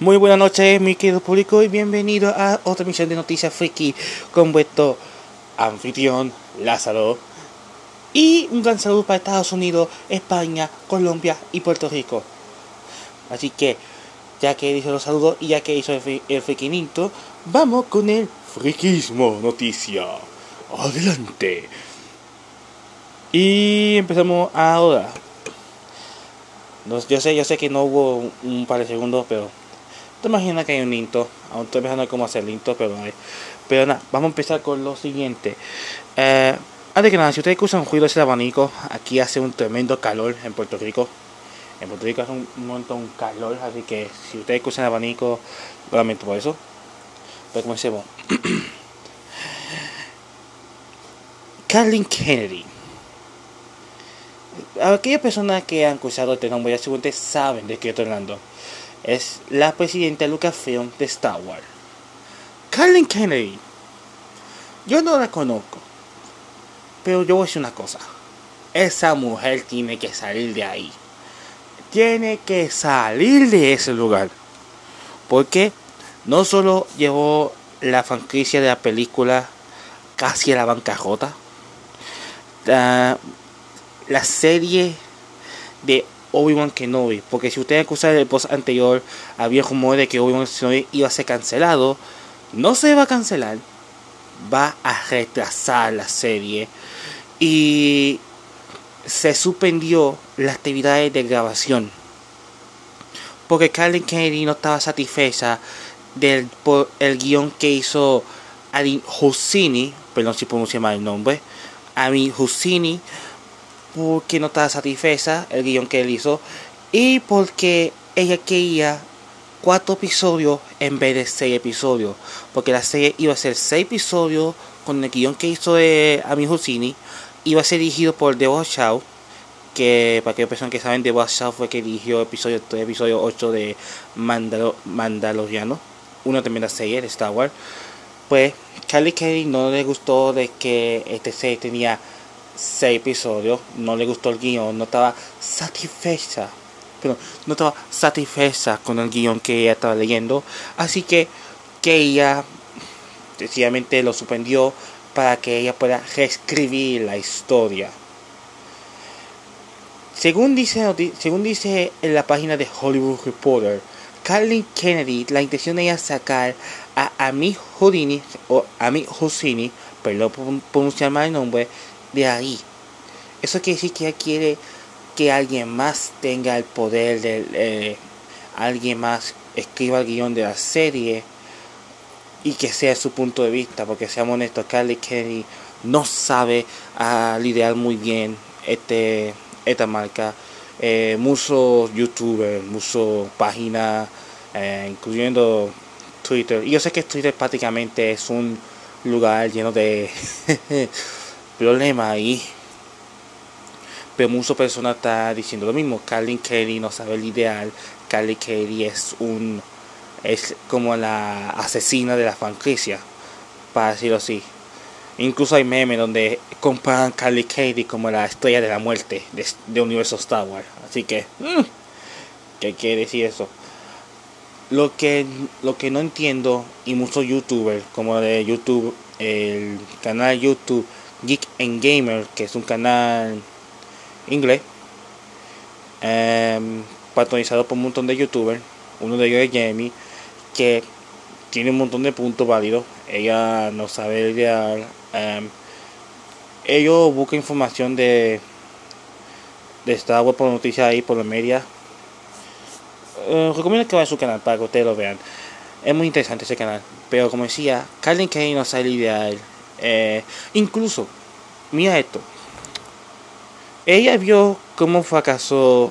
Muy buenas noches, mi querido público, y bienvenido a otra emisión de Noticias Friki con vuestro anfitrión Lázaro. Y un gran saludo para Estados Unidos, España, Colombia y Puerto Rico. Así que, ya que hizo los saludos y ya que hizo el, el vamos con el friquismo noticia. Adelante. Y empezamos ahora. No, yo sé, yo sé que no hubo un, un par de segundos, pero te imaginas que hay un intro. Aún estoy pensando cómo hacer el intro, pero hay. Pero nada, vamos a empezar con lo siguiente. Eh, antes que nada, si ustedes un ruido ese abanico, aquí hace un tremendo calor en Puerto Rico. En Puerto Rico hace un, montón de calor, así que si ustedes escuchan el abanico, lo por eso. Pero comencemos. Kathleen Kennedy. Aquellas personas que han escuchado este nombre ya seguramente saben de qué estoy hablando. Es la presidenta de Lucasfilm de Star Wars. Kathleen Kennedy. Yo no la conozco. Pero yo voy a decir una cosa. Esa mujer tiene que salir de ahí. Tiene que salir de ese lugar. Porque no solo llevó la franquicia de la película casi a la bancarrota. La, la serie de Obi-Wan Kenobi. Porque si ustedes acusan el post anterior, había rumores de que Obi-Wan Kenobi iba a ser cancelado. No se va a cancelar. Va a retrasar la serie. Y se suspendió las actividades de grabación. Porque Kathleen Kennedy no estaba satisfecha del por el guion que hizo Amin Husseini, perdón si pronuncio mal el nombre, Amin Husseini, porque no estaba satisfecha el guion que él hizo y porque ella quería cuatro episodios en vez de seis episodios, porque la serie iba a ser seis episodios con el guion que hizo de Amin Husseini, iba a ser dirigido por Deborah Shaw, que para aquellas personas que saben, Deborah Shaw fue que dirigió episodio 3, episodio 8 de Mandalo Mandaloriano, una tremenda serie de Star Wars. Pues Kylie Kennedy no le gustó de que este serie tenía seis episodios, no le gustó el guion, no estaba satisfecha, no estaba satisfecha con el guion que ella estaba leyendo, así que que ella sencillamente lo suspendió para que ella pueda reescribir la historia. Según dice, según dice en la página de Hollywood Reporter, Kathleen Kennedy, la intención de ella sacar a Ami Houdini, o Ami Husseini, perdón por pronunciar mal el nombre, de ahí. Eso quiere decir que ella quiere que alguien más tenga el poder de eh, alguien más escriba el guion de la serie y que sea su punto de vista, porque seamos honestos, Kathleen Kennedy no sabe ah, lidiar muy bien este esta marca. Eh, muchos youtubers, muchas páginas, eh, incluyendo Twitter. Y yo sé que Twitter prácticamente es un lugar lleno de problemas ahí. Pero muchas personas están diciendo lo mismo. Kathleen Kennedy no sabe el ideal. Kathleen Kennedy es un es como la asesina de la franquicia, para decirlo así. Incluso hay memes donde comparan Carly Kennedy como la estrella de la muerte de, de universo Star Wars. Así que, mm, ¿qué quiere decir eso? Lo que, lo que no entiendo, y muchos youtubers, como de YouTube, el canal YouTube Geek and Gamer, que es un canal inglés, em, patronizado por un montón de youtubers, uno de ellos es Jamie, que tiene un montón de puntos válidos. Ella no sabe idear. em, ellos buscan información de de Star Wars por noticias ahí por los medios. Eh, recomiendo que vayan a su canal para que ustedes lo vean. Es muy interesante ese canal. Pero como decía, Kathleen Kennedy no sabe idear. Eh, incluso, mira esto. Ella vio cómo fracasó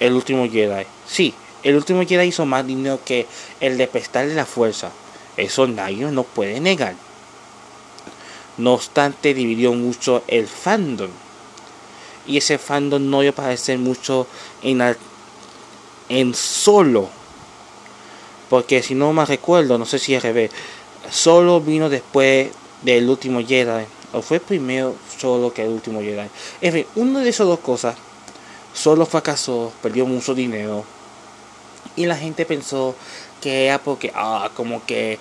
el último Jedi. Sí, el último Jedi hizo más dinero que el de prestarle la fuerza. Eso nadie no puede negar. No obstante, dividió mucho el fandom. Y ese fandom no iba a parecer mucho en, la- en solo. Porque si no me recuerdo, no sé si es revés. Solo vino después del último Jedi. O fue primero solo que el último Jedi. En fin, una de esas dos cosas. Solo fracasó, perdió mucho dinero. Y la gente pensó que era porque, ah, como que,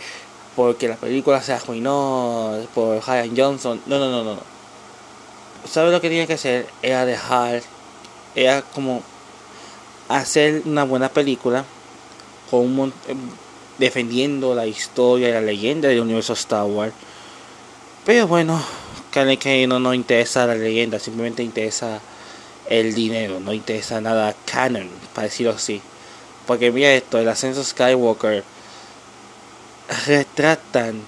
porque la película se arruinó por Ryan Johnson. No, no, no, no. ¿Sabes lo que tenía que hacer? Era dejar, era como hacer una buena película con un defendiendo la historia y la leyenda del universo Star Wars. Pero bueno, que no nos interesa la leyenda, simplemente interesa el dinero, no interesa nada canon, para decirlo así. Porque mira esto, el ascenso Skywalker retratan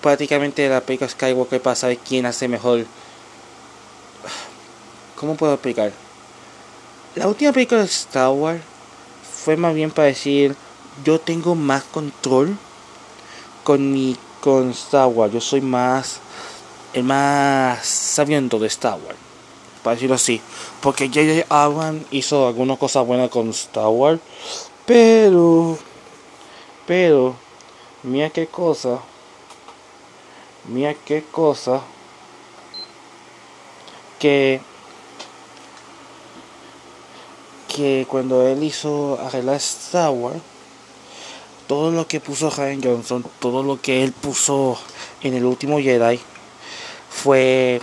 prácticamente la película Skywalker para saber quién hace mejor. ¿Cómo puedo explicar? La última película de Star Wars fue más bien para decir yo tengo más control con mi con Star Wars. Yo soy más el más sabiendo de Star Wars. Para decirlo así. Porque J.J. Abrams hizo algunas cosas buenas con Star Wars. Pero. Pero. Mira qué cosa. Mira qué cosa. Que. Que cuando él hizo arreglar Star Wars todo lo que puso Ryan Johnson, todo lo que él puso en el último Jedi fue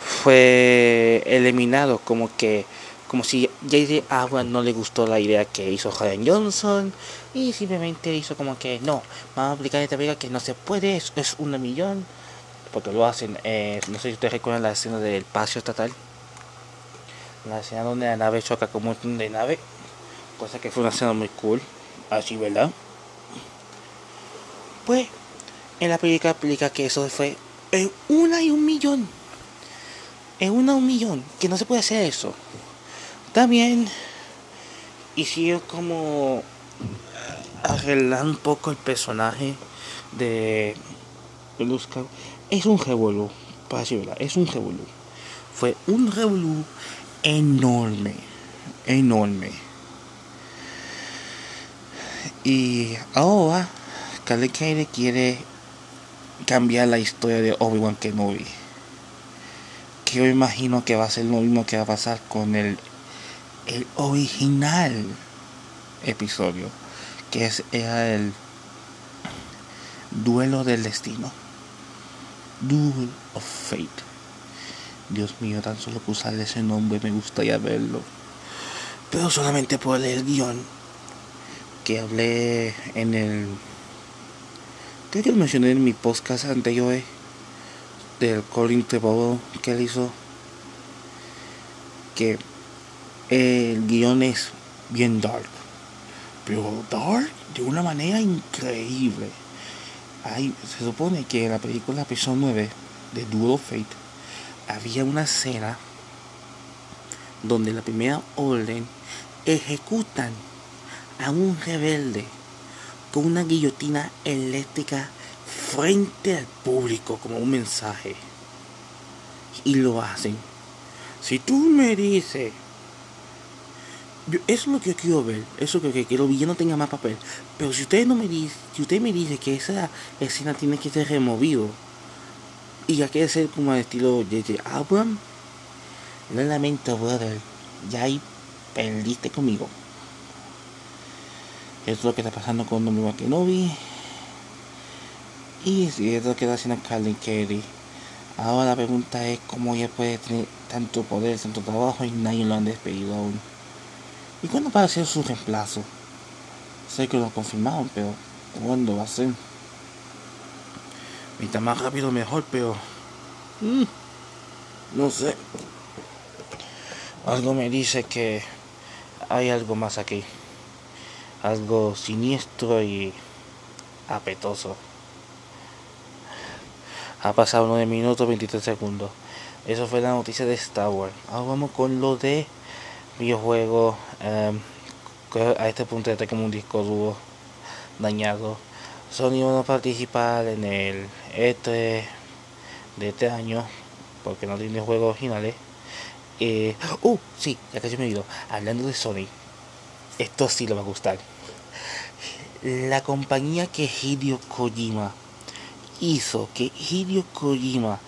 fue eliminado como que como si J.J. Abrams no le gustó la idea que hizo Ryan Johnson y simplemente hizo como que no, vamos a aplicar esta regla que no se puede, es, es un millón porque lo hacen, eh, no sé si ustedes recuerdan la escena del paseo estatal la escena donde la nave choca con un montón de nave cosa que fue una escena muy cool así, ¿verdad? Pues en la película explica que eso fue en una y un millón. En una y un millón. Que no se puede hacer eso. También hicieron como arreglar un poco el personaje de Luke Es un revolú, para decir verdad, es un revolú. Fue un revolú enorme, enorme. Y ahora Kathleen Kennedy quiere cambiar la historia de Obi-Wan Kenobi. Que yo imagino que va a ser lo mismo que va a pasar con el, el original episodio. Que es, el Duelo del Destino. Duel of Fate. Dios mío, tan solo que usar ese nombre me gustaría verlo. Pero solamente por el guion que hablé en el que lo mencioné en mi podcast anterior eh, del Colin Trevorrow que él hizo que el guion es bien dark pero dark de una manera increíble. Hay, se supone que en la película episodio 9 de Duel Fate había una escena donde la primera orden ejecutan a un rebelde con una guillotina eléctrica frente al público como un mensaje. Y lo hacen. Si tú me dices, eso es lo que yo quiero ver, eso que, que, que los no tenga más papel. Pero si usted no me dice, si usted me dice que esa escena tiene que ser removido y ya quiere ser como al estilo de Abraham, no lamento, brother, ya ahí perdiste conmigo es lo que está pasando con Obi-Wan Kenobi. Y si es lo que está haciendo Carlin Kerry ahora la pregunta es cómo ella puede tener tanto poder tanto trabajo y nadie lo han despedido aún. Y cuándo va a ser su reemplazo sé que lo confirmaron pero ¿cuándo va a ser? mientras más rápido mejor pero mm, no sé. Algo me dice que hay algo más aquí algo siniestro y apetoso. Ha pasado 9 minutos 23 segundos. Eso fue la noticia de Star Wars. Ahora vamos con lo de videojuegos. Em, a este punto está como un disco duro dañado. Sony va a participar en el E3 de este año porque no tiene juegos originales. Eh, oh, sí, ya se me olvidó. Hablando de Sony, esto sí le va a gustar. La compañía que Hideo Kojima hizo, que Hideo Kojima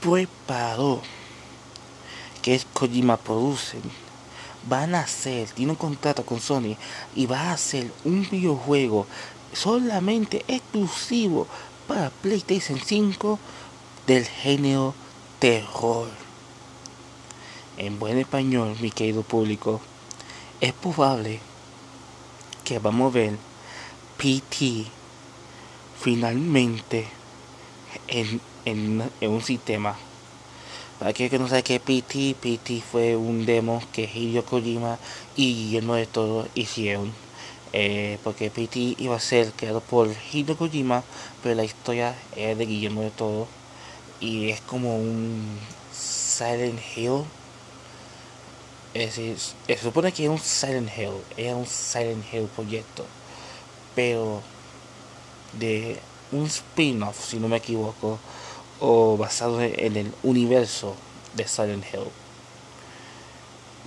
preparó, que es Kojima Producen, van a hacer, tiene un contrato con Sony y va a hacer un videojuego solamente exclusivo para PlayStation 5 del género terror. En buen español, mi querido público, es probable vamos a ver PT finalmente en, en, en un sistema para aquellos que no saben qué PT, PT fue un demo que Hideo Kojima y Guillermo de Todo hicieron. Eh, porque PT iba a ser creado por Hideo Kojima, pero la historia es de Guillermo de Todo. Y es como un Silent Hill. Es decir, se supone que es un Silent Hill, era un Silent Hill proyecto. Pero de un spin-off, si no me equivoco, o basado en el universo de Silent Hill.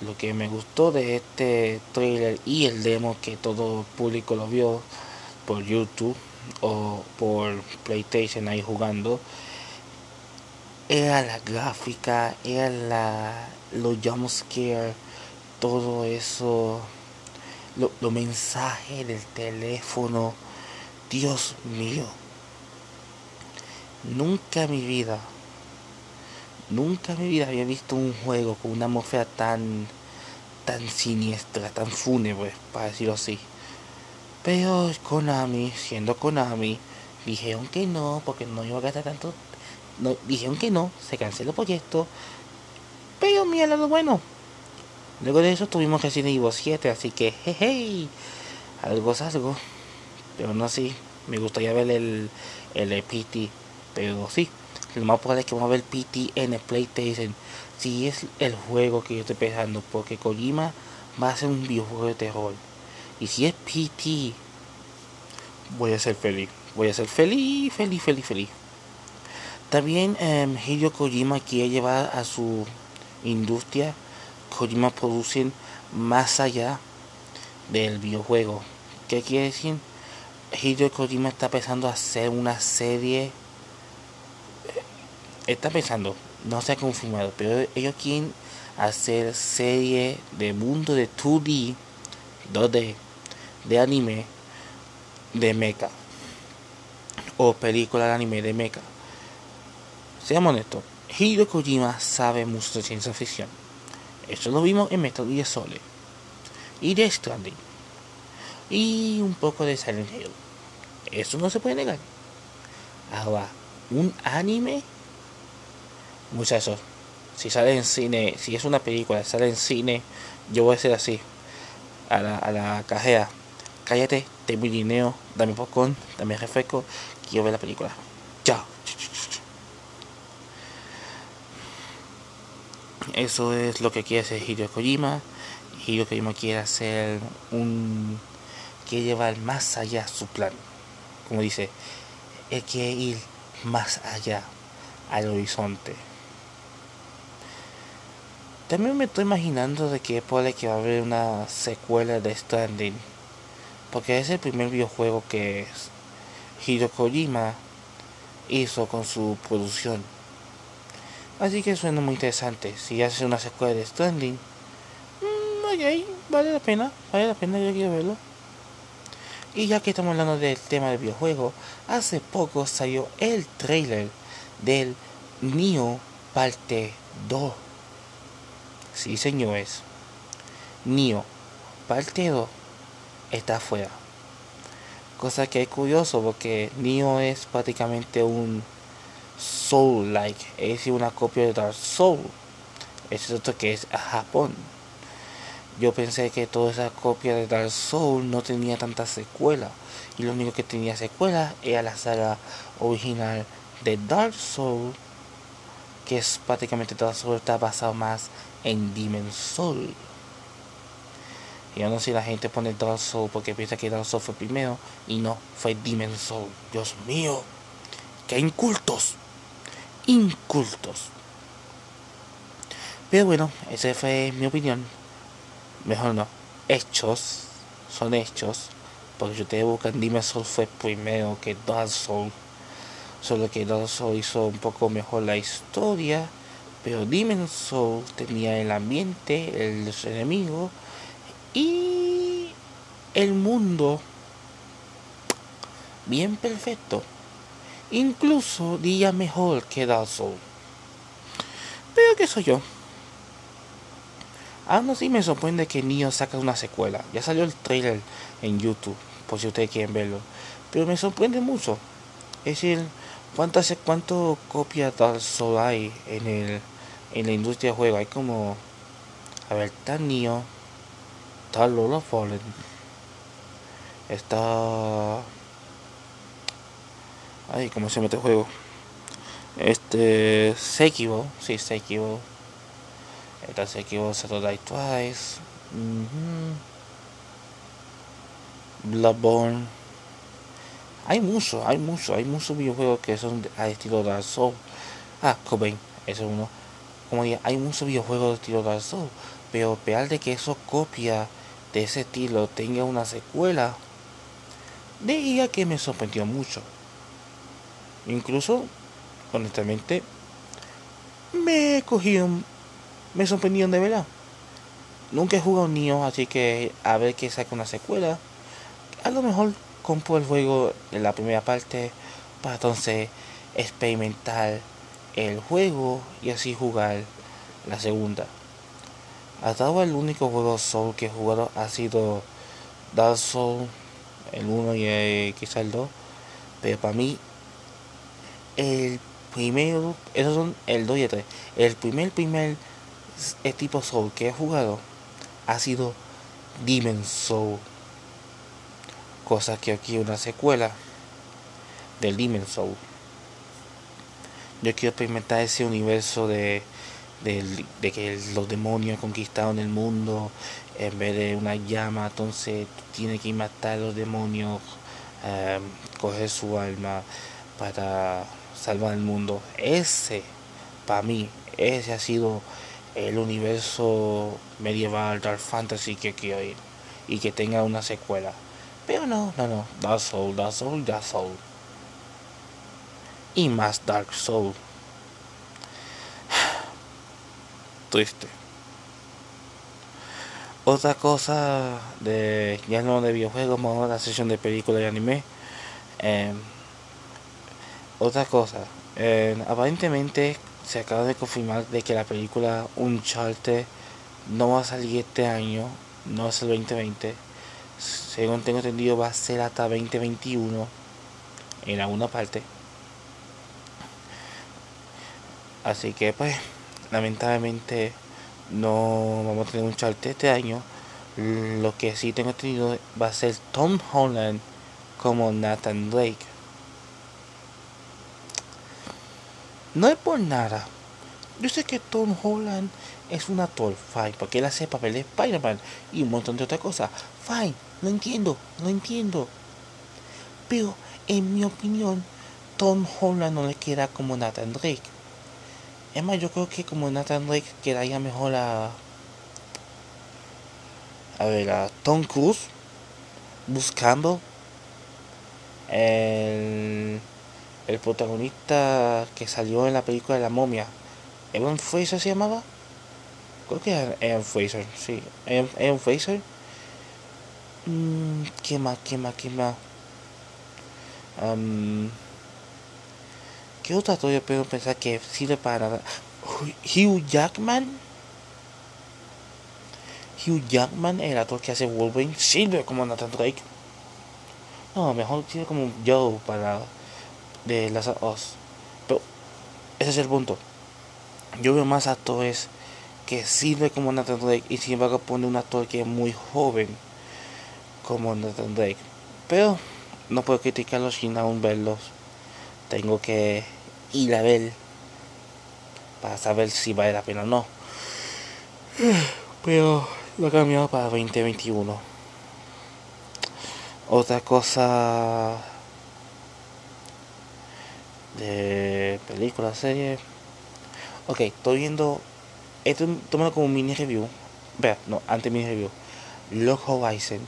Lo que me gustó de este trailer y el demo que todo el público lo vio por YouTube o por PlayStation ahí jugando era la gráfica, era la, los jumpscares, todo eso, los mensajes del teléfono. Dios mío, Nunca en mi vida, nunca en mi vida había visto un juego con una atmósfera tan, tan siniestra, tan fúnebre, para decirlo así. Pero Konami, siendo Konami, dijeron que no, porque no iba a gastar tanto. Dijeron que no, se canceló el proyecto. Pero mira lo bueno. Luego de eso tuvimos Resident Evil 7, así que jeje, algo es algo. Pero no así, me gustaría ver el, el EPT pero sí, lo más probable es que vamos a ver PT en el PlayStation. Si es el juego que yo estoy pensando, porque Kojima va a ser un videojuego de terror. Y si es PT, voy a ser feliz. Voy a ser feliz, feliz, feliz, feliz. También um, Hideo Kojima quiere llevar a su industria Kojima Producing más allá del videojuego. ¿Qué quiere decir? Hideo Kojima está pensando hacer una serie está pensando, no se ha confirmado, pero ellos quieren hacer serie de mundo de 2D, 2D, de anime, de mecha. O película de anime de mecha. Seamos honestos, Hideo Kojima sabe mucho de ciencia ficción. Eso lo vimos en Metal Gear Solid. Y de Stranding. Y un poco de Silent Hill. Eso no se puede negar. Ahora, un anime muchachos, si sale en cine, si es una película, sale en cine, yo voy a ser así, a la, a la cajera, cállate, te dinero, dame popcorn, dame refresco, quiero ver la película. Chao. Eso es lo que quiere hacer Hideo Kojima. Hideo quiere hacer un... quiere llevar más allá su plan. Como dice, él quiere ir más allá al horizonte. También me estoy imaginando de que puede que va a haber una secuela de Stranding. Porque es el primer videojuego que Hiro Kojima hizo con su producción. Así que suena muy interesante. Si hace una secuela de Stranding, mmm, vale la pena, vale la pena, yo quiero verlo. Y ya que estamos hablando del tema del videojuego, hace poco salió el trailer del Neo Parte 2. Sí, señores. Nio, parte 2, está afuera. Cosa que es curioso porque Nio es prácticamente un Soul-like, es una copia de Dark Soul. Es otro que es a Japón. Yo pensé que toda esa copia de Dark Soul no tenía tanta secuela. Y lo único que tenía secuela era la saga original de Dark Soul. Que es prácticamente Dark Soul está basado más en Dimensol. Y yo no sé si la gente pone Dark Soul porque piensa que Dark Soul fue primero y no, fue Dimensol. Dios mío, que incultos, incultos. Pero bueno, esa fue mi opinión. Mejor no, hechos, son hechos. Porque si ustedes buscan Dimensol fue primero que Dark Soul. Solo que Dark Soul hizo un poco mejor la historia Pero Demon Soul tenía el ambiente, los enemigos y el mundo bien perfecto. Incluso día mejor que Soul. Pero que soy yo. Aún así me sorprende que Nio saca una secuela. Ya salió el trailer en YouTube, por si ustedes quieren verlo. Pero me sorprende mucho. Es decir, ¿cuántas cuánto copias Soul hay en el en la industria de juego? Hay como a ver, está Nio, está Lola Fallen, está Ay, ¿cómo se mete el juego? Este. Sekibo. Sí, Sekibo. Está Sekibo Saturday Twice. Bloodborne. Hay mucho, hay mucho, hay muchos videojuegos que son a estilo Dark Souls. Ah, Cobain, eso es uno. Como digo, hay muchos videojuegos de estilo Dark Souls. Pero peor de que eso copia de ese estilo tenga una secuela, diría que me sorprendió mucho. Incluso, honestamente, me cogieron, me sorprendieron de verdad. Nunca he jugado Nioh, así que a ver que saca una secuela. A lo mejor compro el juego en la primera parte para entonces experimentar el juego y así jugar la segunda. Hasta ahora el único juego Soul que he jugado ha sido Dark Souls, el 1 y el, quizá el 2. Pero para mí el primero, esos son el 2 y el 3. El primer, primer tipo Soul que he jugado ha sido Demon Soul. Cosa que aquí una secuela del Demon Soul. Yo quiero experimentar ese universo de, de, que los demonios conquistaron el mundo en vez de una llama. Entonces tiene que matar a los demonios, eh, coger su alma para salvar el mundo. Ese, para mí, ese ha sido el universo medieval Dark Fantasy que quiero ir y que tenga una secuela. Pero no, no, no. Dark Soul, Dark Soul, Dark Soul. Y más Dark Soul. Triste. Otra cosa de ya no de videojuegos, vamos a la sesión de película y anime. Eh, otra cosa, aparentemente se acaba de confirmar de que la película Uncharted no va a salir este año, no es el 2020. Según tengo entendido va a ser hasta 2021 en alguna parte. Así que pues lamentablemente no vamos a tener Uncharted este año. Lo que sí tengo entendido va a ser Tom Holland como Nathan Drake. No es por nada. Yo sé que Tom Holland es un actor, fine, porque él hace papel de Spider-Man y un montón de otras cosas. Fine, lo entiendo, lo entiendo. Pero, en mi opinión, Tom Holland no le queda como Nathan Drake. Es más, yo creo que como Nathan Drake quedaría mejor a. A ver, a Tom Cruise, buscando el el protagonista que salió en la película de la momia, Evan Fraser se llamaba. Creo que era Evan Fraser, sí. Evan, Fraser. Mm, ¿Qué más? ¿Qué más? ¿Qué más? ¿Qué otra yo puedo pensar que sirve para nada? Hugh Jackman. Hugh Jackman, el actor que hace Wolverine, sirve como Nathan Drake. No, mejor sirve como Joe para de las Us. Pero ese es el punto. Yo veo más actores que sirve como Nathan Drake y sin embargo pone un actor que es muy joven como Nathan Drake. Pero no puedo criticarlos sin aún verlos. Tengo que ir a ver para saber si vale la pena o no. Pero lo he cambiado para 2021. Otra cosa de películas, series. Ok, estoy viendo. Esto tomando como mini review. Vea, no, antes mini review. Lock Horizon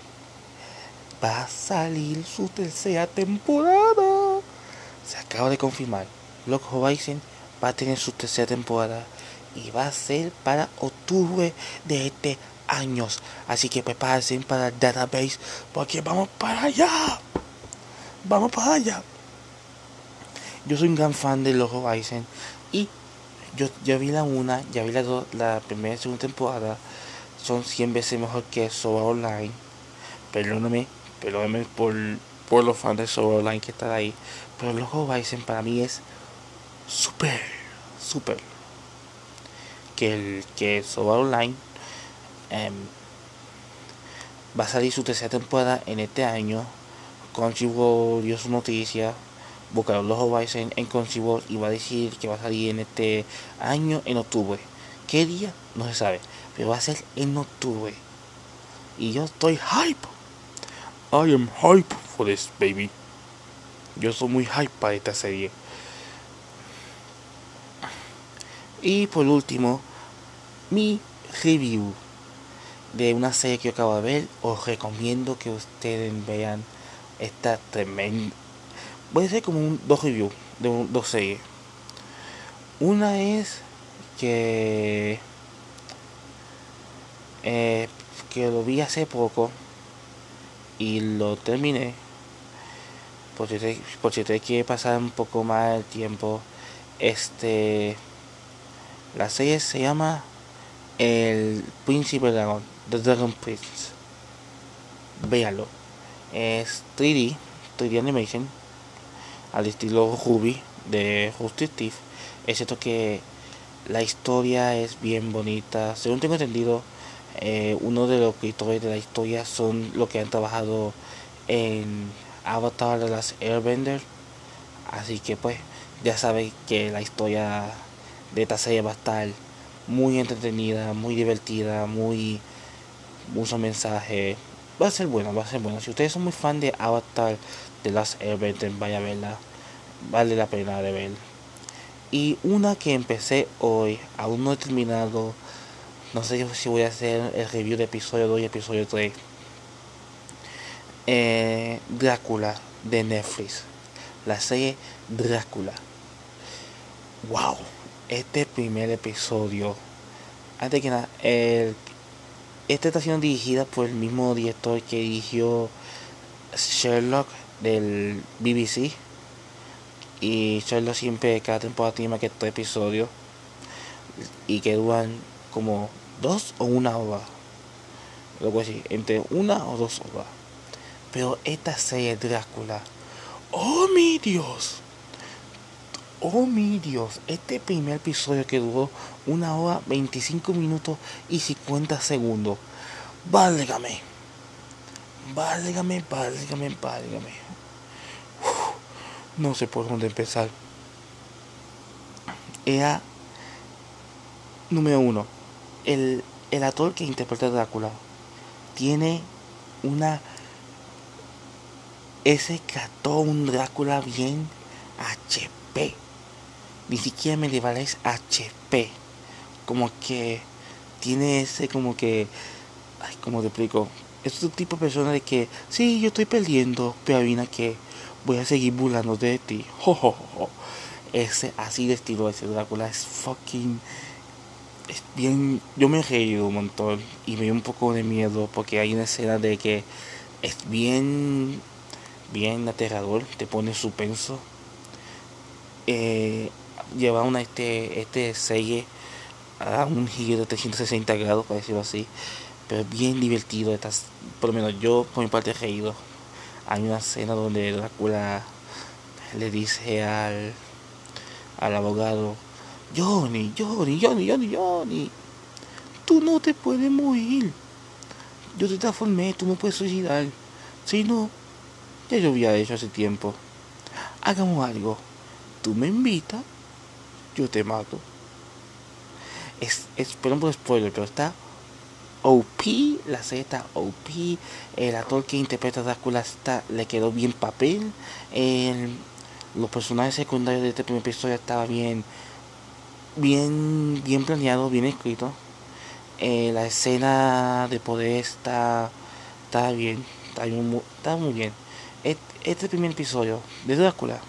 va a salir su tercera temporada. Se acaba de confirmar. Lock Horizon va a tener su tercera temporada. y va a ser para octubre de este año. Así que prepárense para el database porque vamos para allá. Vamos para allá. Yo soy un gran fan de Logo Bison y yo ya vi la una, ya vi la, la primera y segunda temporada. Son 100 veces mejor que Soba Online. Perdóname, perdóname por, por los fans de Soba Online que están ahí. Pero Logo Bison para mí es súper, súper. Que el que Soba Online em, va a salir su tercera temporada en este año. Crunchyroll dio su noticia buscaron los Horizon en Crunchyroll y va a decir que va a salir en este año en octubre. ¿Qué día? No se sabe, pero va a ser en octubre. Y yo estoy hype. I am hype for this baby. Yo soy muy hype para esta serie. Y por último, mi review de una serie que yo acabo de ver. Os recomiendo que ustedes vean esta tremenda voy a hacer como un, dos reviews de un, dos series. Una es que eh, que lo vi hace poco y lo terminé. Porque te, porque te quiere pasar un poco más el tiempo este la serie se llama el príncipe dragón The Dragon Prince. Véalo es 3D 3D animation al estilo Ruby de Justice Thief, excepto que la historia es bien bonita. Según tengo entendido, eh, uno de los escritores de la historia son los que han trabajado en Avatar de las Airbender. Así que pues ya saben que la historia de esta serie va a estar muy entretenida, muy divertida, muy mucho mensaje. Va a ser bueno, va a ser bueno. Si ustedes son muy fan de Avatar de las Airbender, vaya a verla. Vale la pena de ver. Y una que empecé hoy, aún no he terminado. No sé si voy a hacer el review de episodio 2 y episodio 3. Eh, Drácula de Netflix. La serie Drácula. Wow. Este primer episodio. Antes que nada, el, esta está siendo dirigida por el mismo director que dirigió Sherlock del BBC. Y Sherlock siempre, cada temporada tiene más que tres episodios. Y que duran como dos o una hora. Luego así, entre una o dos horas. Pero esta serie Drácula. ¡Oh mi Dios! Oh mi Dios, este primer episodio que duró una hora 25 minutos y 50 segundos. Válgame. Válgame, válgame, válgame no sé por dónde empezar. Era número uno. El, el actor que interpreta a Drácula tiene una ese cató un Drácula bien HP. Ni siquiera medieval es HP. Como que tiene ese como que ay, como te explico. Es un tipo de persona de que sí, yo estoy perdiendo, pero adivina que voy a seguir burlando de ti. Ese así de estilo ese Drácula es fucking es bien yo me he reído un montón y me dio un poco de miedo porque hay una escena de que es bien bien aterrador, te pone suspenso. Eh, lleva una este este serie a un giro de 360 grados, para decirlo así, pero es bien divertido, estás, por lo menos yo por mi parte he reído hay una escena donde Drácula le dice al, al abogado, Johnny, Johnny, Johnny, Johnny, Johnny, tú no te puedes morir. Yo te transformé, tú no puedes suicidar. Si no, ya yo había hecho hace tiempo. Hagamos algo. Tú me invitas, yo te mato. Es, es por spoiler, pero está OP, la Z OP, el actor que interpreta a Drácula está, le quedó bien papel, los personajes secundarios de este primer episodio estaba bien, bien, bien planeado, bien escrito, eh, la escena de poder está, está bien, está, muy, está muy bien. Este, primer episodio de Drácula,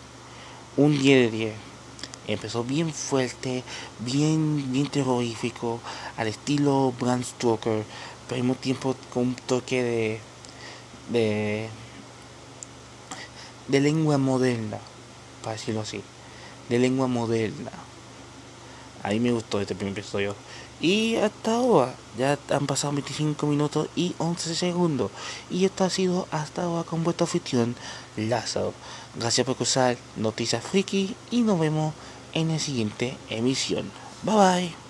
un 10 de 10. Empezó bien fuerte, bien, bien terrorífico, al estilo Bram Stoker, pero mismo tiempo con un toque de, de, de lengua moderna, para decirlo así, de lengua moderna. A mí me gustó este primer episodio. Y hasta ahora, ya han pasado 25 minutos y 11 segundos. Y esto ha sido hasta ahora con vuestro anfitrión, Lázaro. Gracias por escuchar Noticias Friki y nos vemos en la siguiente emisión. Bye bye.